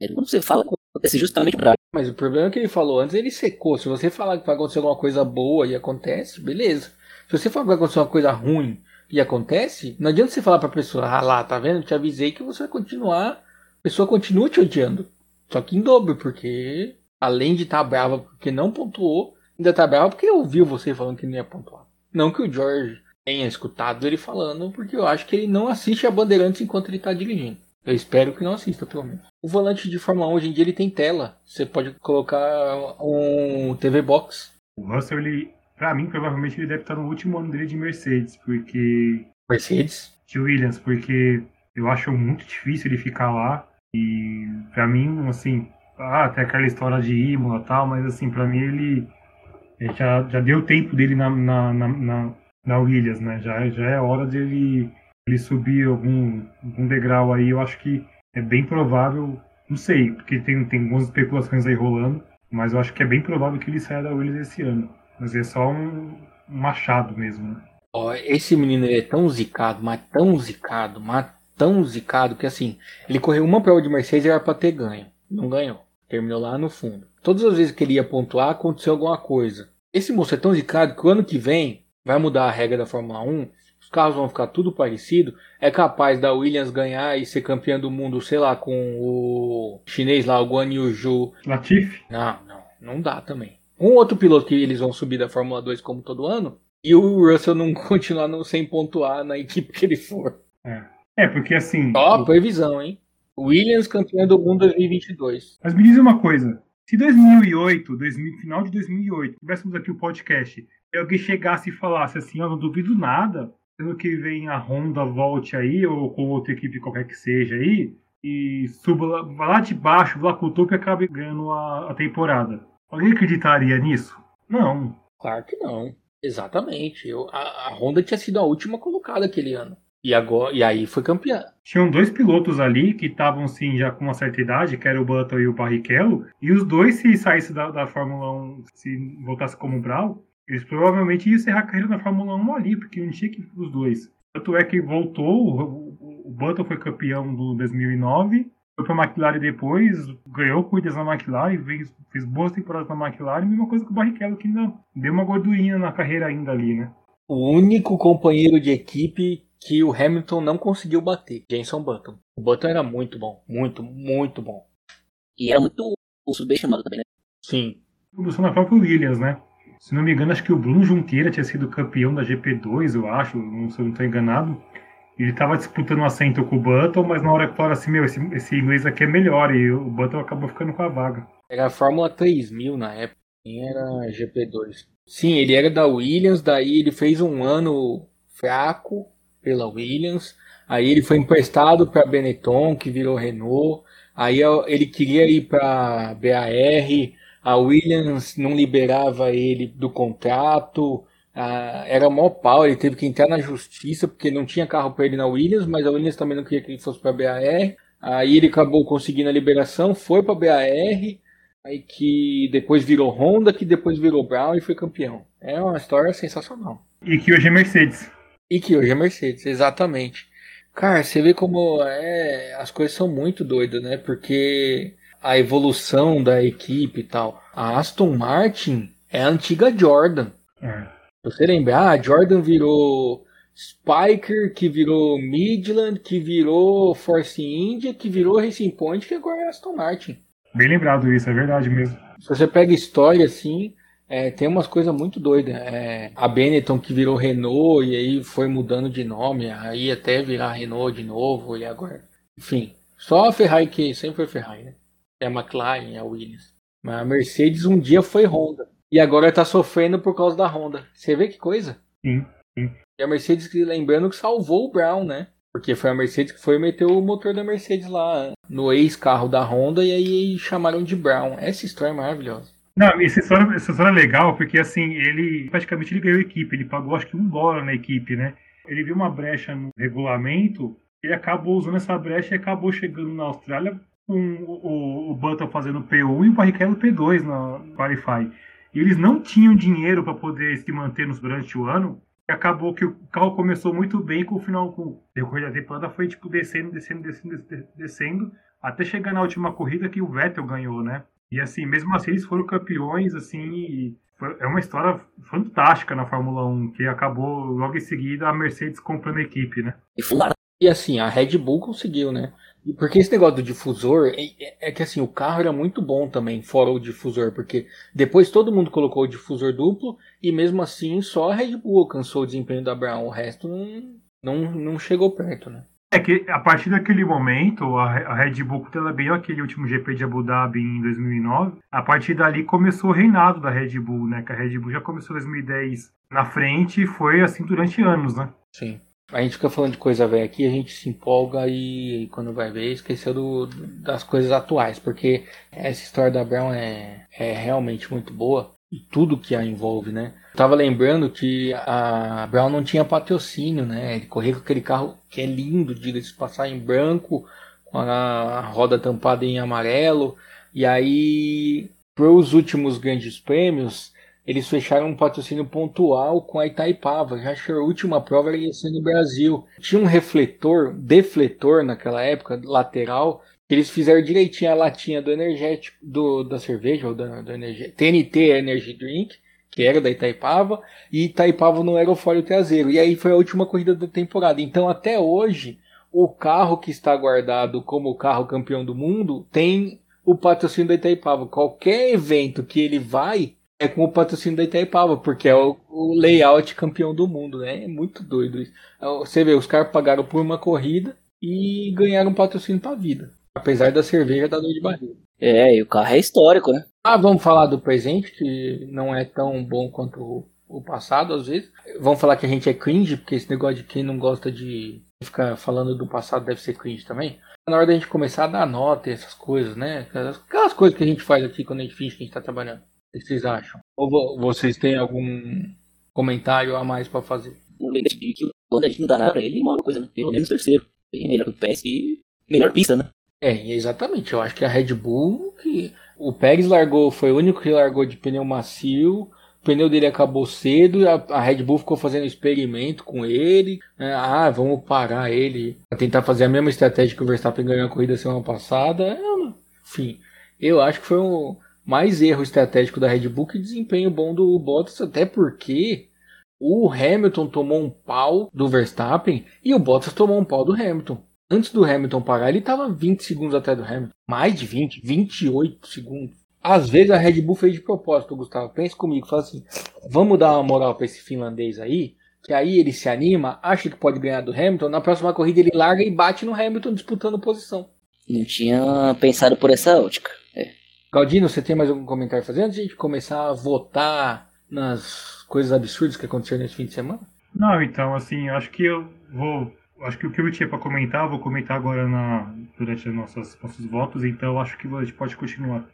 Ele não se fala acontece justamente pra. Mas o problema é que ele falou antes, ele secou. Se você falar que vai acontecer alguma coisa boa e acontece, beleza. Se você falar que vai acontecer uma coisa ruim e acontece, não adianta você falar pra pessoa, ah lá, tá vendo? Eu te avisei que você vai continuar. A pessoa continua te odiando. Só que em dobro, porque além de estar tá brava porque não pontuou, ainda tá brava porque ouviu você falando que não ia pontuar. Não que o George tenha escutado ele falando, porque eu acho que ele não assiste a Bandeirantes enquanto ele tá dirigindo. Eu espero que não assista, pelo menos. O volante de Fórmula 1 hoje em dia ele tem tela. Você pode colocar um TV Box. O Russell, ele, pra mim, provavelmente ele deve estar no último ano dele de Mercedes, porque. Mercedes? De Williams, porque eu acho muito difícil ele ficar lá. E pra mim, assim, ah, até aquela história de Imola e tal, mas assim, pra mim ele, ele já, já deu tempo dele na, na, na, na, Williams, né? Já, já é hora dele ele subir algum, algum degrau aí, eu acho que é bem provável, não sei, porque tem, tem algumas especulações aí rolando, mas eu acho que é bem provável que ele saia da Williams esse ano. Mas é só um, um machado mesmo, né? Oh, esse menino é tão zicado, mas tão zicado, mas tão zicado que assim, ele correu uma prova de Mercedes e era pra ter ganho. Não ganhou. Terminou lá no fundo. Todas as vezes que ele ia pontuar, aconteceu alguma coisa. Esse moço é tão zicado que o ano que vem vai mudar a regra da Fórmula 1 os carros vão ficar tudo parecido, é capaz da Williams ganhar e ser campeã do mundo, sei lá, com o chinês lá, o Guan Yu Zhu. Latifi? Não, não, não dá também. Um outro piloto que eles vão subir da Fórmula 2 como todo ano, e o Russell não (laughs) continuar no, sem pontuar na equipe que ele for. É, é porque assim. Ó, o... previsão, hein? Williams campeão do mundo 2022. Mas me diz uma coisa. Se 2008, 2000, final de 2008, tivéssemos aqui o podcast e alguém chegasse e falasse assim, eu não duvido nada, sendo que vem a Honda volte aí, ou com outra equipe qualquer que seja aí, e suba lá, vai lá de baixo, lá com o topo e acabe ganhando a, a temporada. Alguém acreditaria nisso? Não. Claro que não. Exatamente. Eu, a, a Honda tinha sido a última colocada aquele ano. E, agora, e aí foi campeã. Tinham dois pilotos ali que estavam, sim, já com uma certa idade, que era o Button e o Barrichello. E os dois, se saísse da, da Fórmula 1, se voltasse como Brown, eles provavelmente iam encerrar a carreira na Fórmula 1 ali, porque não tinha que os dois. Tanto é que voltou, o, o Button foi campeão do 2009, foi para a McLaren depois, ganhou corridas na McLaren, fez, fez boas temporadas na McLaren, mesma coisa que o Barrichello, que ainda deu uma gordurinha na carreira ainda ali, né? O único companheiro de equipe que o Hamilton não conseguiu bater, Jenson Button. O Button era muito bom, muito, muito bom. E era muito subestimado também, né? Sim. Começou na própria Williams, né? Se não me engano, acho que o Bruno Junqueira tinha sido campeão da GP2, eu acho, não, se eu não estou enganado. Ele estava disputando um assento com o Button, mas na hora que falaram assim, meu, esse, esse inglês aqui é melhor, e o Button acabou ficando com a vaga. Era a Fórmula 3000 na época, nem era GP2. Sim, ele era da Williams, daí ele fez um ano fraco, pela Williams. Aí ele foi emprestado para Benetton, que virou Renault. Aí ele queria ir para BAR. A Williams não liberava ele do contrato. Ah, era mó pau, ele teve que entrar na justiça porque não tinha carro para ele na Williams, mas a Williams também não queria que ele fosse para BAR. Aí ele acabou conseguindo a liberação, foi para BAR, aí que depois virou Honda, que depois virou Brown e foi campeão. É uma história sensacional. E que hoje é Mercedes. E que hoje é Mercedes, exatamente. Cara, você vê como é, as coisas são muito doidas, né? Porque a evolução da equipe e tal. A Aston Martin é a antiga Jordan. É. Você lembra? Ah, Jordan virou Spiker, que virou Midland, que virou Force India, que virou Racing Point, que agora é Aston Martin. Bem lembrado isso, é verdade mesmo. Se você pega história assim, é, tem umas coisas muito doidas. É, a Benetton que virou Renault e aí foi mudando de nome, aí até virar Renault de novo e agora. Enfim, só a Ferrari que sempre foi Ferrari, né? É a McLaren, é a Williams. Mas a Mercedes um dia foi Honda. E agora tá sofrendo por causa da Honda. Você vê que coisa? Sim, sim. E a Mercedes, lembrando que salvou o Brown, né? Porque foi a Mercedes que foi meter o motor da Mercedes lá no ex-carro da Honda e aí chamaram de Brown. Essa história é maravilhosa. Não, essa história, essa história é legal porque assim, ele praticamente ele ganhou a equipe, ele pagou acho que um dólar na equipe, né? Ele viu uma brecha no regulamento, ele acabou usando essa brecha e acabou chegando na Austrália com o, o, Button fazendo P1 e o Barrichello P2 na Qualify. E eles não tinham dinheiro para poder se manter durante o ano. E acabou que o carro começou muito bem com o final, com o decorrer da temporada foi tipo descendo, descendo, descendo, descendo, até chegar na última corrida que o Vettel ganhou, né? E assim, mesmo assim, eles foram campeões, assim, é uma história fantástica na Fórmula 1, que acabou logo em seguida a Mercedes comprando a equipe, né? E assim, a Red Bull conseguiu, né? Porque esse negócio do difusor é, é, é, que assim, o carro era muito bom também, fora o difusor, porque depois todo mundo colocou o difusor duplo e mesmo assim só a Red Bull alcançou o desempenho da Brown, o resto não, não, não chegou perto, né? É que a partir daquele momento, a Red Bull, quando ela ganhou aquele último GP de Abu Dhabi em 2009, a partir dali começou o reinado da Red Bull, né? Que a Red Bull já começou em 2010 na frente e foi assim durante anos, né? Sim. A gente fica falando de coisa velha aqui, a gente se empolga e quando vai ver esqueceu do, das coisas atuais, porque essa história da Brown é, é realmente muito boa e tudo que a envolve, né? Eu tava lembrando que a Brown não tinha patrocínio, né? Ele corria com aquele carro que é lindo, diga-se passar em branco, com a roda tampada em amarelo. E aí, para os últimos grandes prêmios, eles fecharam um patrocínio pontual com a Itaipava. Já acho que a última prova ia ser no Brasil. Tinha um refletor, defletor naquela época, lateral, eles fizeram direitinho a latinha do energético, do, da cerveja, ou da, do TNT Energy Drink, que era da Itaipava, e Itaipava no aerofólio traseiro. E aí foi a última corrida da temporada. Então até hoje, o carro que está guardado como o carro campeão do mundo tem o patrocínio da Itaipava. Qualquer evento que ele vai é com o patrocínio da Itaipava, porque é o, o layout campeão do mundo, né? É muito doido isso. Você vê, os caras pagaram por uma corrida e ganharam um patrocínio para a vida. Apesar da cerveja dar dor de barriga. É, e o carro é histórico, né? Ah, vamos falar do presente, que não é tão bom quanto o passado, às vezes. Vão falar que a gente é cringe, porque esse negócio de quem não gosta de ficar falando do passado deve ser cringe também. Na hora da gente começar a dar nota e essas coisas, né? Aquelas coisas que a gente faz aqui quando a gente finge que a gente tá trabalhando. O que vocês acham? Ou vocês têm algum comentário a mais para fazer? O é que quando a gente não dá nada pra ele, uma coisa, né? Pelo menos terceiro. Bem melhor que o e melhor pista, né? É, exatamente. Eu acho que a Red Bull, que o Pérez largou, foi o único que largou de pneu macio. O pneu dele acabou cedo, a, a Red Bull ficou fazendo experimento com ele. Né? Ah, vamos parar ele para tentar fazer a mesma estratégia que o Verstappen ganhou a corrida semana passada. É, enfim, eu acho que foi um mais erro estratégico da Red Bull que desempenho bom do Bottas, até porque o Hamilton tomou um pau do Verstappen e o Bottas tomou um pau do Hamilton. Antes do Hamilton parar, ele estava 20 segundos atrás do Hamilton. Mais de 20, 28 segundos. Às vezes a Red Bull fez de propósito, Gustavo. Pense comigo, fala assim: vamos dar uma moral para esse finlandês aí, que aí ele se anima, acha que pode ganhar do Hamilton. Na próxima corrida ele larga e bate no Hamilton disputando posição. Não tinha pensado por essa ótica. Galdino, você tem mais algum comentário a fazer antes de a gente começar a votar nas coisas absurdas que aconteceram nesse fim de semana? Não, então, assim, acho que eu vou acho que o que eu tinha para comentar, vou comentar agora na, durante os nossos, nossos votos, então acho que a gente pode continuar.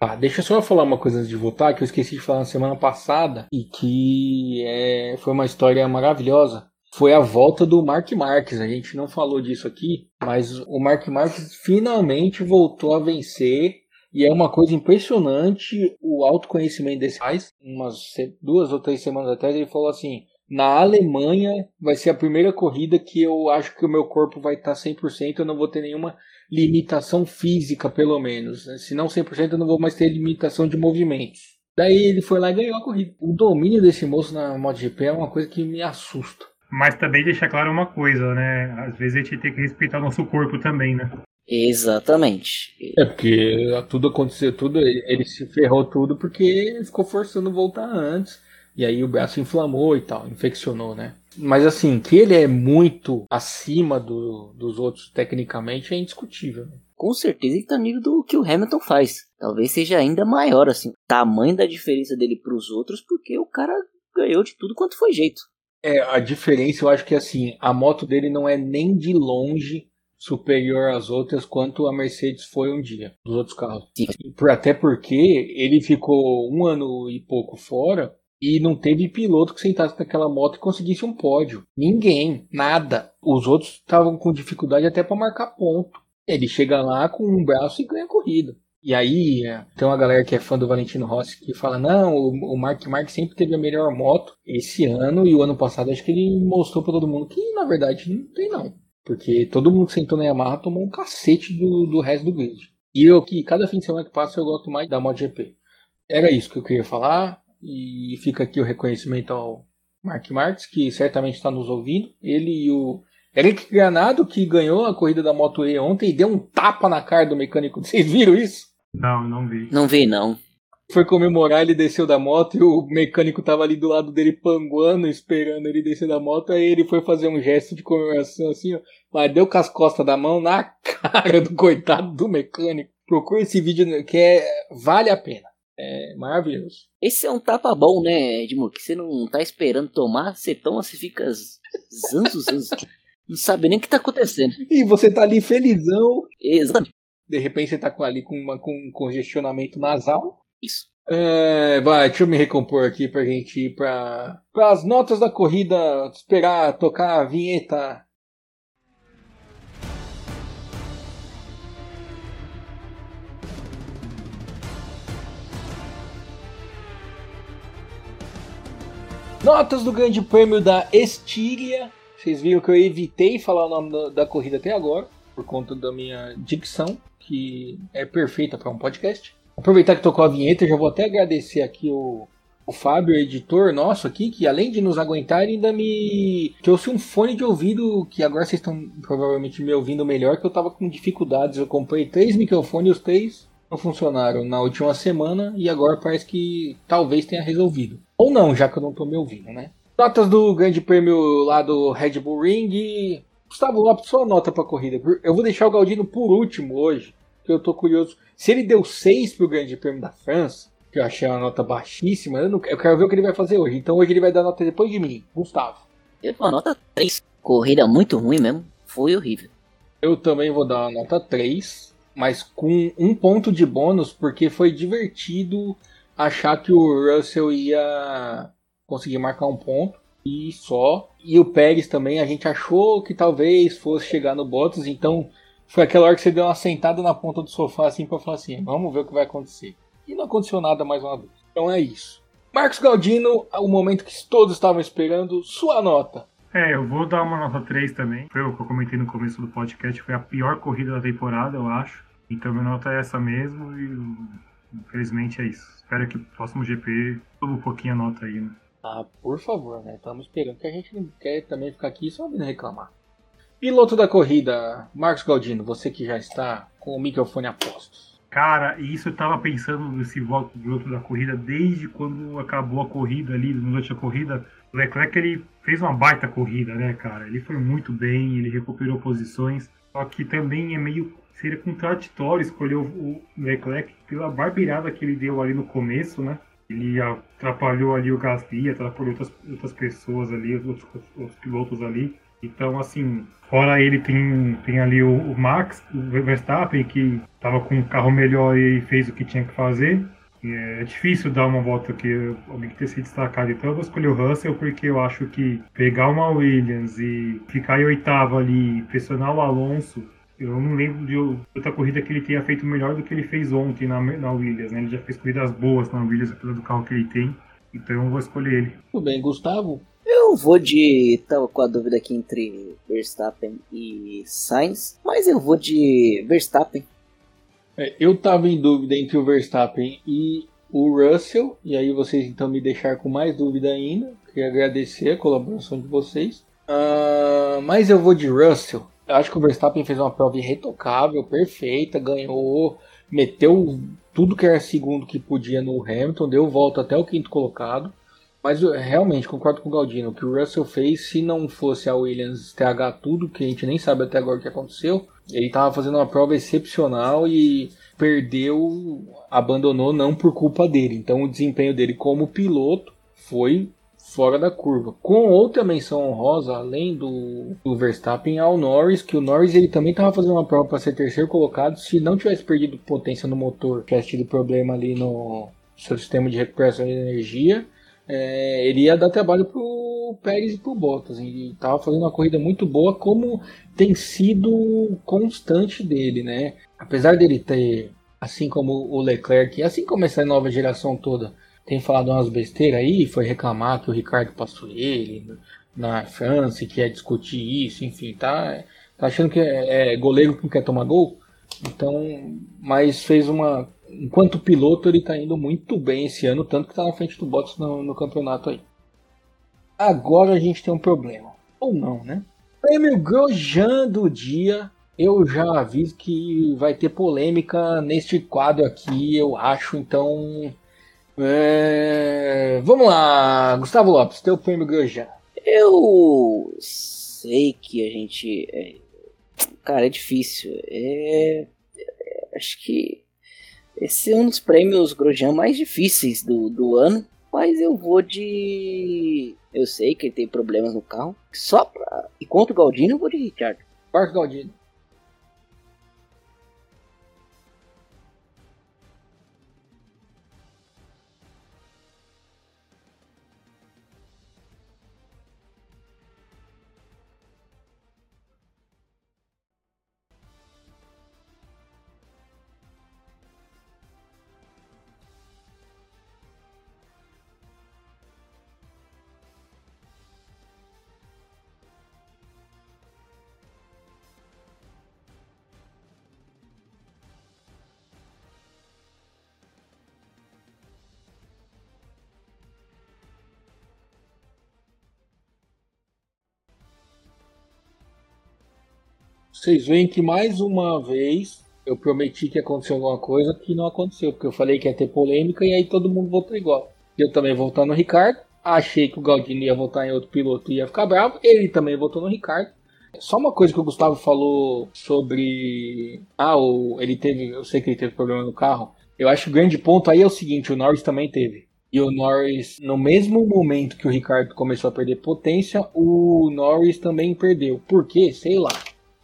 Ah, deixa eu só falar uma coisa antes de votar, que eu esqueci de falar na semana passada, e que é, foi uma história maravilhosa. Foi a volta do Mark Marques. A gente não falou disso aqui, mas o Mark Marques finalmente voltou a vencer. E é uma coisa impressionante o autoconhecimento desse rapaz. Umas duas ou três semanas atrás ele falou assim: na Alemanha vai ser a primeira corrida que eu acho que o meu corpo vai estar 100%, eu não vou ter nenhuma limitação física, pelo menos. Se não 100%, eu não vou mais ter limitação de movimentos. Daí ele foi lá e ganhou a corrida. O domínio desse moço na MotoGP é uma coisa que me assusta. Mas também deixa claro uma coisa, né? Às vezes a gente tem que respeitar o nosso corpo também, né? Exatamente. É porque tudo aconteceu, tudo ele se ferrou tudo porque ele ficou forçando voltar antes. E aí o braço inflamou e tal, infeccionou, né? Mas assim, que ele é muito acima do, dos outros tecnicamente é indiscutível. Né? Com certeza ele tá nível do que o Hamilton faz. Talvez seja ainda maior, assim. Tamanho da diferença dele para os outros, porque o cara ganhou de tudo quanto foi jeito. É, a diferença eu acho que assim, a moto dele não é nem de longe superior às outras quanto a Mercedes foi um dia, dos outros carros. Até porque ele ficou um ano e pouco fora e não teve piloto que sentasse naquela moto e conseguisse um pódio. Ninguém, nada. Os outros estavam com dificuldade até para marcar ponto. Ele chega lá com um braço e ganha a corrida. E aí, é, tem uma galera que é fã do Valentino Rossi que fala: não, o, Mark Mark sempre teve a melhor moto esse ano e o ano passado acho que ele mostrou para todo mundo que na verdade não tem, não. Porque todo mundo que sentou na Yamaha tomou um cacete do, do resto do grid. E eu que cada fim de semana que passa eu gosto mais da MotoGP. Era isso que eu queria falar. E fica aqui o reconhecimento ao Mark Marques, que certamente está nos ouvindo. Ele e o Eric Granado, que ganhou a corrida da Moto E ontem e deu um tapa na cara do mecânico. Vocês viram isso? Não, não vi. Não vi, não. Foi comemorar, ele desceu da moto e o mecânico tava ali do lado dele panguando, esperando ele descer da moto. Aí ele foi fazer um gesto de comemoração assim, ó, mas deu com as costas da mão na (laughs) cara do coitado do mecânico. Procure esse vídeo que é, vale a pena. É maravilhoso. Esse é um tapa bom, né, Edmur? Que você não tá esperando tomar, você toma, você fica zanzo, zanzo. Não sabe nem o que tá acontecendo. E você tá ali felizão. Exatamente. De repente você tá ali com, uma, com um congestionamento nasal. Isso. É, vai, deixa eu me recompor aqui pra gente ir pra, as notas da corrida, esperar tocar a vinheta Notas do Grande Prêmio da Estíria. Vocês viram que eu evitei falar o nome da, da corrida até agora, por conta da minha dicção, que é perfeita para um podcast. Aproveitar que tocou a vinheta, já vou até agradecer aqui o, o Fábio, editor nosso aqui, que além de nos aguentar, ainda me trouxe um fone de ouvido, que agora vocês estão provavelmente me ouvindo melhor, que eu estava com dificuldades. Eu comprei três microfones e os três não funcionaram na última semana e agora parece que talvez tenha resolvido. Ou não, já que eu não tô me ouvindo, né? Notas do grande prêmio lá do Red Bull Ring. Gustavo Lopes, sua nota pra corrida. Eu vou deixar o Galdino por último hoje, que eu tô curioso. Se ele deu 6 pro grande prêmio da França, que eu achei uma nota baixíssima. Eu, não, eu quero ver o que ele vai fazer hoje. Então hoje ele vai dar nota depois de mim, Gustavo. Eu dou uma nota 3. Corrida muito ruim mesmo. Foi horrível. Eu também vou dar uma nota 3, mas com um ponto de bônus, porque foi divertido achar que o Russell ia conseguir marcar um ponto e só. E o Pérez também, a gente achou que talvez fosse chegar no Bottas, então foi aquela hora que você deu uma sentada na ponta do sofá assim para falar assim, vamos ver o que vai acontecer. E não aconteceu nada mais uma vez. Então é isso. Marcos Galdino, o momento que todos estavam esperando, sua nota. É, eu vou dar uma nota 3 também. Foi o que eu comentei no começo do podcast, foi a pior corrida da temporada, eu acho. Então minha nota é essa mesmo e infelizmente é isso. Espero que o próximo GP suba um pouquinho a nota aí, né? Ah, por favor, né? Estamos esperando que a gente não quer também ficar aqui só ouvindo reclamar. Piloto da corrida, Marcos Galdino, você que já está com o microfone a postos. Cara, isso eu tava pensando nesse voto do piloto da corrida desde quando acabou a corrida ali, durante a corrida. O Leclerc ele fez uma baita corrida, né, cara? Ele foi muito bem, ele recuperou posições. Só que também é meio. Seria contraditório escolher o Leclerc pela barbeirada que ele deu ali no começo, né? Ele atrapalhou ali o Gasly, atrapalhou outras, outras pessoas ali, outros, outros pilotos ali. Então, assim, fora ele tem, tem ali o, o Max, o Verstappen, que estava com um carro melhor e fez o que tinha que fazer. E é difícil dar uma volta que alguém que ter se destacado. Então eu vou escolher o Russell porque eu acho que pegar uma Williams e ficar em oitavo ali pressionar o Alonso eu não lembro de outra corrida que ele tenha feito melhor do que ele fez ontem na, na Williams. Né? Ele já fez corridas boas na Williams, apesar do carro que ele tem. Então eu vou escolher ele. Tudo bem, Gustavo? Eu vou de. Tava com a dúvida aqui entre Verstappen e Sainz, mas eu vou de Verstappen. É, eu tava em dúvida entre o Verstappen e o Russell, e aí vocês então me deixaram com mais dúvida ainda. Queria agradecer a colaboração de vocês. Uh, mas eu vou de Russell. Eu acho que o Verstappen fez uma prova irretocável, perfeita, ganhou, meteu tudo que era segundo que podia no Hamilton, deu volta até o quinto colocado. Mas eu realmente concordo com o Galdino. Que o Russell fez, se não fosse a Williams TH tudo, que a gente nem sabe até agora o que aconteceu, ele estava fazendo uma prova excepcional e perdeu, abandonou não por culpa dele. Então o desempenho dele como piloto foi fora da curva. Com outra menção honrosa, além do, do Verstappen, ao Norris, que o Norris ele também estava fazendo uma prova para ser terceiro colocado. Se não tivesse perdido potência no motor, tivesse tido problema ali no seu sistema de recuperação de energia, é, ele ia dar trabalho pro Pérez e pro Bottas. Ele estava fazendo uma corrida muito boa, como tem sido constante dele, né? Apesar dele ter, assim como o Leclerc, assim como essa nova geração toda, tem falado umas besteiras aí, foi reclamar que o Ricardo passou ele na França, que quer discutir isso, enfim, tá, tá achando que é, é goleiro que não quer tomar gol. Então, mas fez uma enquanto piloto, ele está indo muito bem esse ano, tanto que está na frente do Bottas no, no, campeonato aí. Agora a gente tem um problema. Ou não, né? Prêmio Grosjean do dia. Eu já aviso que vai ter polêmica neste quadro aqui, eu acho. Então, é... vamos lá, Gustavo Lopes, teu prêmio Grosjean. Eu sei que a gente. É... Cara, é difícil. É... Acho que esse é um dos prêmios Grosjean mais difíceis do, do ano. Mas eu vou de. Eu sei que ele tem problemas no carro. Só pra. E contra o Galdino, eu vou de Richard. Marcos Galdino. Vocês veem que mais uma vez eu prometi que ia acontecer alguma coisa que não aconteceu, porque eu falei que ia ter polêmica e aí todo mundo votou igual. Eu também votei no Ricardo, achei que o Galdino ia votar em outro piloto e ia ficar bravo, ele também votou no Ricardo. Só uma coisa que o Gustavo falou sobre. Ah, o, ele teve. Eu sei que ele teve problema no carro. Eu acho que o grande ponto aí é o seguinte: o Norris também teve. E o Norris, no mesmo momento que o Ricardo começou a perder potência, o Norris também perdeu. Por quê? Sei lá.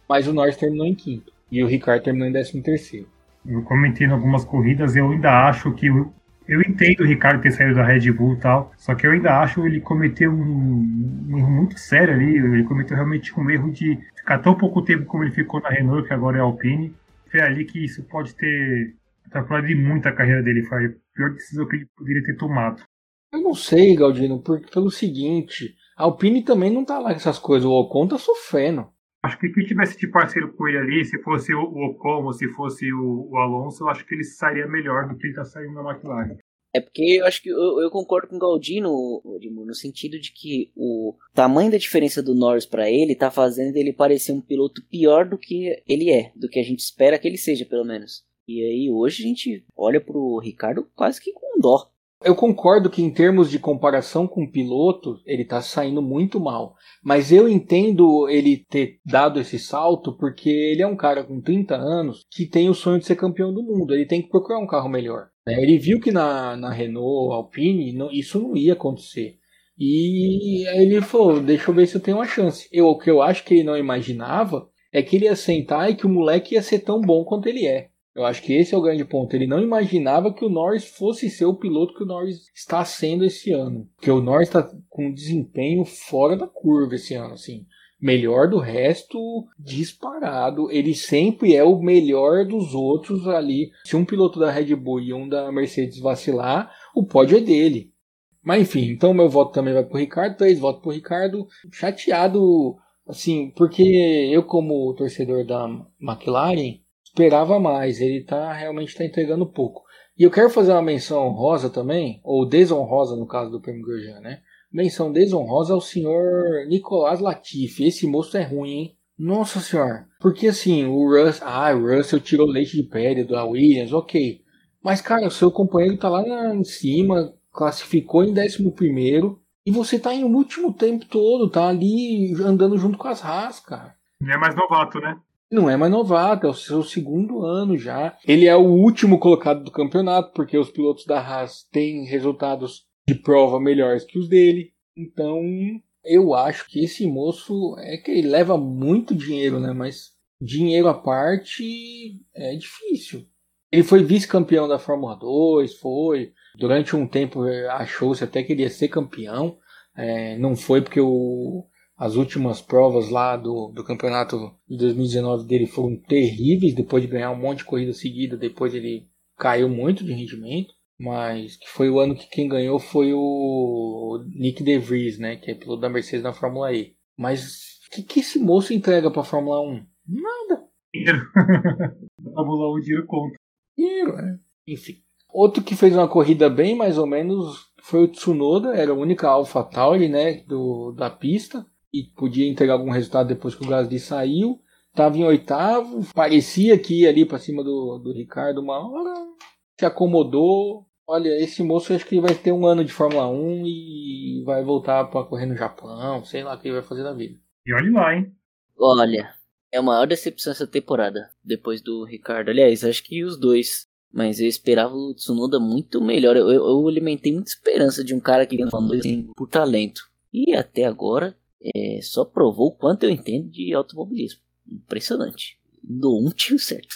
Mas o Norris terminou em quinto. E o Ricardo terminou em décimo terceiro. Eu comentei em algumas corridas, eu ainda acho que. Eu entendo o Ricardo ter saído da Red Bull e tal, só que eu ainda acho que ele cometeu um, um erro muito sério ali. Ele cometeu realmente um erro de ficar tão pouco tempo como ele ficou na Renault, que agora é Alpine. Foi ali que isso pode ter atrapalhado muito a carreira dele. Foi a pior decisão que ele poderia ter tomado. Eu não sei, Galdino, porque pelo seguinte, a Alpine também não tá lá com essas coisas. O Ocon tá sofrendo. Acho que quem tivesse de parceiro com ele ali, se fosse o Ocon ou se fosse o, o Alonso, eu acho que ele sairia melhor do que ele está saindo na McLaren. É porque eu acho que eu, eu concordo com o Galdino, no sentido de que o tamanho da diferença do Norris para ele tá fazendo ele parecer um piloto pior do que ele é, do que a gente espera que ele seja, pelo menos. E aí hoje a gente olha pro Ricardo quase que com dó. Eu concordo que em termos de comparação com o piloto, ele está saindo muito mal. Mas eu entendo ele ter dado esse salto porque ele é um cara com 30 anos que tem o sonho de ser campeão do mundo. Ele tem que procurar um carro melhor. Né? Ele viu que na, na Renault Alpine não, isso não ia acontecer. E ele falou: Deixa eu ver se eu tenho uma chance. Eu, o que eu acho que ele não imaginava é que ele ia sentar e que o moleque ia ser tão bom quanto ele é. Eu acho que esse é o grande ponto. Ele não imaginava que o Norris fosse ser o piloto que o Norris está sendo esse ano. Porque o Norris está com um desempenho fora da curva esse ano, assim. Melhor do resto, disparado. Ele sempre é o melhor dos outros ali. Se um piloto da Red Bull e um da Mercedes vacilar, o pódio é dele. Mas enfim, então meu voto também vai pro Ricardo. Três votos pro Ricardo. Chateado, assim, porque eu, como torcedor da McLaren, esperava mais. Ele tá realmente está entregando pouco. E eu quero fazer uma menção honrosa também, ou desonrosa no caso do Prêmio Grosjean, né? Menção desonrosa ao senhor Nicolás Latifi. Esse moço é ruim, hein? Nossa senhora. Porque assim, o Russell. Ah, o Russell tirou leite de pele da Williams, ok. Mas, cara, o seu companheiro tá lá em cima, classificou em 11 primeiro. E você tá em último tempo todo, tá ali andando junto com as Haas, cara. É mais novato, né? Não é mais novato, é o seu segundo ano já. Ele é o último colocado do campeonato, porque os pilotos da Haas têm resultados de prova melhores que os dele. Então, eu acho que esse moço é que ele leva muito dinheiro, né? Mas dinheiro à parte é difícil. Ele foi vice-campeão da Fórmula 2, foi. Durante um tempo achou-se até que ele ia ser campeão. É, não foi porque o, as últimas provas lá do, do campeonato de 2019 dele foram terríveis. Depois de ganhar um monte de corrida seguida, depois ele caiu muito de rendimento. Mas que foi o ano que quem ganhou foi o Nick DeVries, né? Que é piloto da Mercedes na Fórmula E. Mas o que, que esse moço entrega para (laughs) a Fórmula 1? Nada. Dinheiro. Lá, o dinheiro conta. Dinheiro, né? Enfim. Outro que fez uma corrida bem mais ou menos foi o Tsunoda, era a única AlphaTauri, né, do, da pista e podia entregar algum resultado depois que o Gasly saiu. Estava em oitavo, parecia que ia ali para cima do, do Ricardo uma hora, se acomodou. Olha, esse moço acho que vai ter um ano de Fórmula 1 e vai voltar para correr no Japão, sei lá o que ele vai fazer na vida. E olha lá, hein? Olha, é a maior decepção essa temporada, depois do Ricardo. Aliás, acho que os dois. Mas eu esperava o Tsunoda muito melhor. Eu, eu, eu alimentei muita esperança de um cara que 2 assim, por talento. E até agora é, só provou o quanto eu entendo de automobilismo. Impressionante. Do um tiro certo.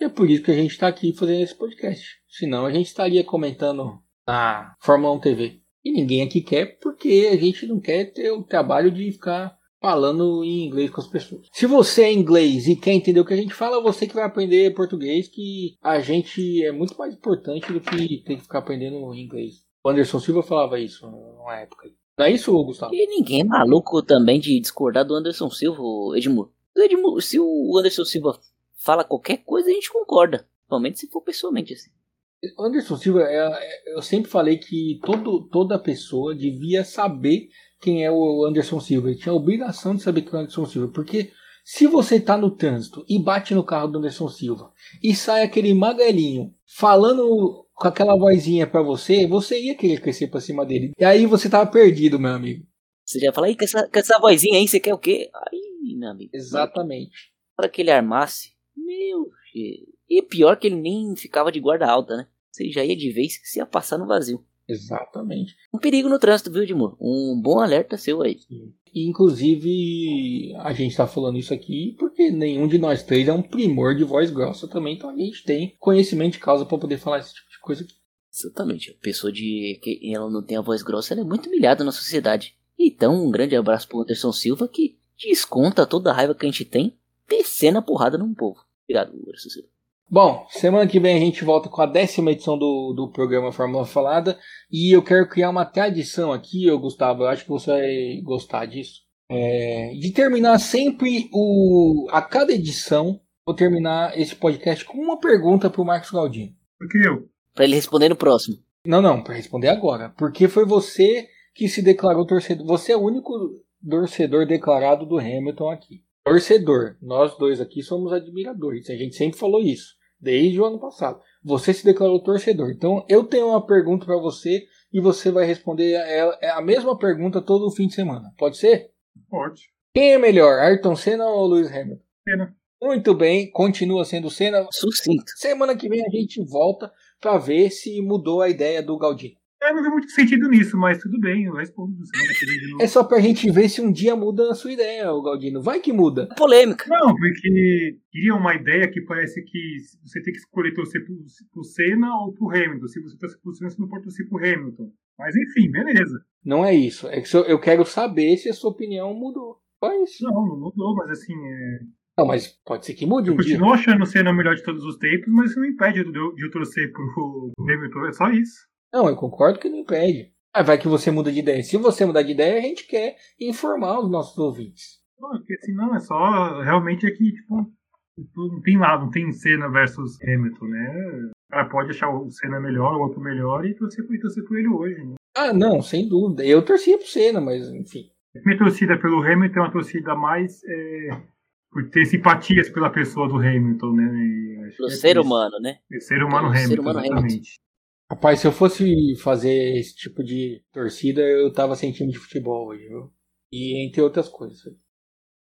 E é por isso que a gente está aqui fazendo esse podcast. Senão a gente estaria comentando na Fórmula 1 TV. E ninguém aqui quer porque a gente não quer ter o trabalho de ficar falando em inglês com as pessoas. Se você é inglês e quer entender o que a gente fala, você que vai aprender português, que a gente é muito mais importante do que ter que ficar aprendendo inglês. O Anderson Silva falava isso numa época. Não é isso, Gustavo? E ninguém é maluco também de discordar do Anderson Silva, Edmur. Edmur. Se o Anderson Silva fala qualquer coisa, a gente concorda. Principalmente se for pessoalmente assim. Anderson Silva, é, é, eu sempre falei que todo, toda pessoa devia saber quem é o Anderson Silva. Ele tinha a obrigação de saber quem é o Anderson Silva. Porque se você está no trânsito e bate no carro do Anderson Silva e sai aquele magalinho falando com aquela vozinha para você, você ia querer crescer pra cima dele. E aí você tava perdido, meu amigo. Você já fala, aí com essa, com essa vozinha aí, você quer o quê? Aí, meu amigo. Exatamente. Para que ele armasse, meu, E pior que ele nem ficava de guarda alta, né? Você já ia de vez se ia passar no vazio. Exatamente. Um perigo no trânsito, viu, Edmur? Um bom alerta seu aí. E, inclusive, a gente tá falando isso aqui porque nenhum de nós três é um primor de voz grossa também, então a gente tem conhecimento de causa para poder falar esse tipo coisa aqui. Exatamente. A pessoa de que ela não tem a voz grossa, ela é muito humilhada na sociedade. Então, um grande abraço pro Anderson Silva que desconta toda a raiva que a gente tem descendo a porrada num povo. Obrigado, Anderson Silva. Bom, semana que vem a gente volta com a décima edição do, do programa Fórmula Falada. E eu quero criar uma tradição aqui, eu, Gustavo. Eu acho que você vai gostar disso. É, de terminar sempre o. A cada edição, vou terminar esse podcast com uma pergunta pro Marcos Galdino. Por que eu? Pra ele responder no próximo. Não, não, para responder agora. Porque foi você que se declarou torcedor. Você é o único torcedor declarado do Hamilton aqui. Torcedor. Nós dois aqui somos admiradores. A gente sempre falou isso desde o ano passado. Você se declarou torcedor. Então eu tenho uma pergunta para você e você vai responder a, a mesma pergunta todo fim de semana. Pode ser? Pode. Quem é melhor, Ayrton Senna ou Lewis Hamilton? Senna. Muito bem, continua sendo Senna. Sucinto. Semana que vem a gente volta para ver se mudou a ideia do Galdino. É, não tem muito sentido nisso, mas tudo bem, eu respondo de novo. É só pra gente ver se um dia muda a sua ideia, o Galdino. Vai que muda. Polêmica. Não, porque queria uma ideia que parece que você tem que escolher torcer pro, pro Senna ou pro Hamilton. Se você torcer pro Senna, você não pode torcer pro Hamilton. Mas enfim, beleza. Não é isso. É que eu- eu quero saber se a sua opinião mudou. Só isso. Não, não mudou, mas assim, é... Não, mas pode ser que mude eu um dia. continuo achando o Senna o melhor de todos os tempos, mas isso não impede de eu, de eu torcer pro, Hamilton, é só isso. Não, eu concordo que não impede. Mas vai que você muda de ideia. Se você mudar de ideia, a gente quer informar os nossos ouvintes. Não, porque assim, não, é só. Realmente é que, tipo, não tem lá, não tem Senna versus Hamilton, né? O cara pode achar o Senna melhor, o outro melhor e torcer por, torcer por ele hoje, né? Ah, não, sem dúvida. Eu torcia pro Senna, mas enfim. Minha torcida pelo Hamilton é uma torcida mais é, por ter simpatias pela pessoa do Hamilton, né? Que é ser humano, né? É ser humano Pelo ser Hamilton, humano exatamente. Rapaz, se eu fosse fazer esse tipo de torcida, eu tava sem time de futebol hoje, viu? E entre outras coisas.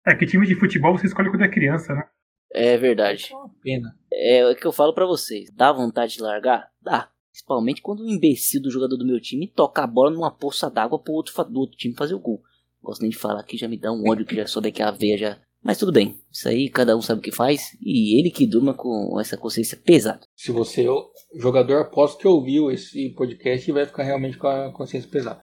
É que time de futebol você escolhe quando é criança, né? É verdade. É uma pena. É o que eu falo pra vocês. Dá vontade de largar? Dá. Principalmente quando o imbecil do jogador do meu time toca a bola numa poça d'água pro outro, do outro time fazer o gol. Gosto nem de falar que já me dá um ódio que já sobe aqui a veia já. Mas tudo bem. Isso aí cada um sabe o que faz. E ele que durma com essa consciência pesada. Se você é o jogador, aposto que ouviu esse podcast e vai ficar realmente com a consciência pesada.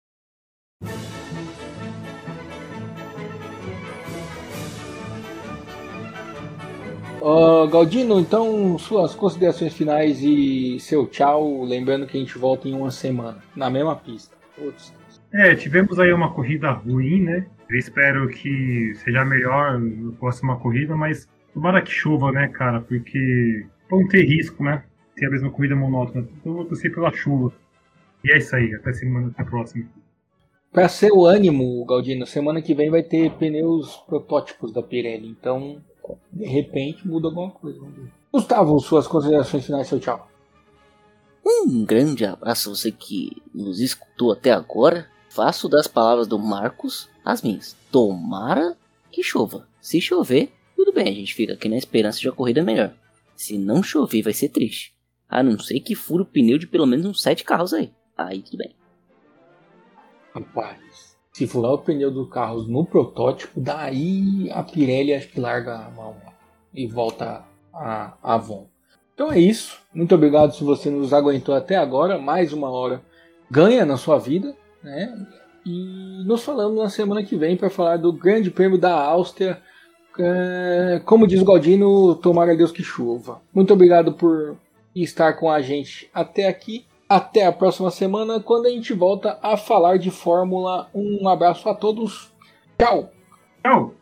Ó, Galdino, então suas considerações finais e seu tchau. Lembrando que a gente volta em uma semana, na mesma pista. Putz. É, tivemos aí uma corrida ruim, né? Eu espero que seja melhor na próxima corrida, mas tomara que chova, né, cara? Porque pra não ter risco, né? Ter a mesma corrida monótona. Então eu vou torcer pela chuva. E é isso aí, até semana até a próxima. Pra ser o ânimo, Galdino, semana que vem vai ter pneus protótipos da Pirelli. Então, de repente, muda alguma coisa. vamos ver. Gustavo, suas considerações finais, seu tchau. Um grande abraço a você que nos escutou até agora. Faço das palavras do Marcos as minhas. Tomara que chova. Se chover, tudo bem, a gente fica aqui na esperança de uma corrida melhor. Se não chover, vai ser triste. A não ser que fure o pneu de pelo menos uns sete carros aí. Aí tudo bem. Rapaz, se furar o pneu dos carros no protótipo, daí a Pirelli acho que larga a mão e volta a Avon. Então é isso. Muito obrigado se você nos aguentou até agora. Mais uma hora ganha na sua vida, né? E nos falamos na semana que vem para falar do Grande Prêmio da Áustria. É, como diz o Galdino, tomara Deus que chova. Muito obrigado por estar com a gente até aqui. Até a próxima semana, quando a gente volta a falar de Fórmula. Um abraço a todos. Tchau! Tchau!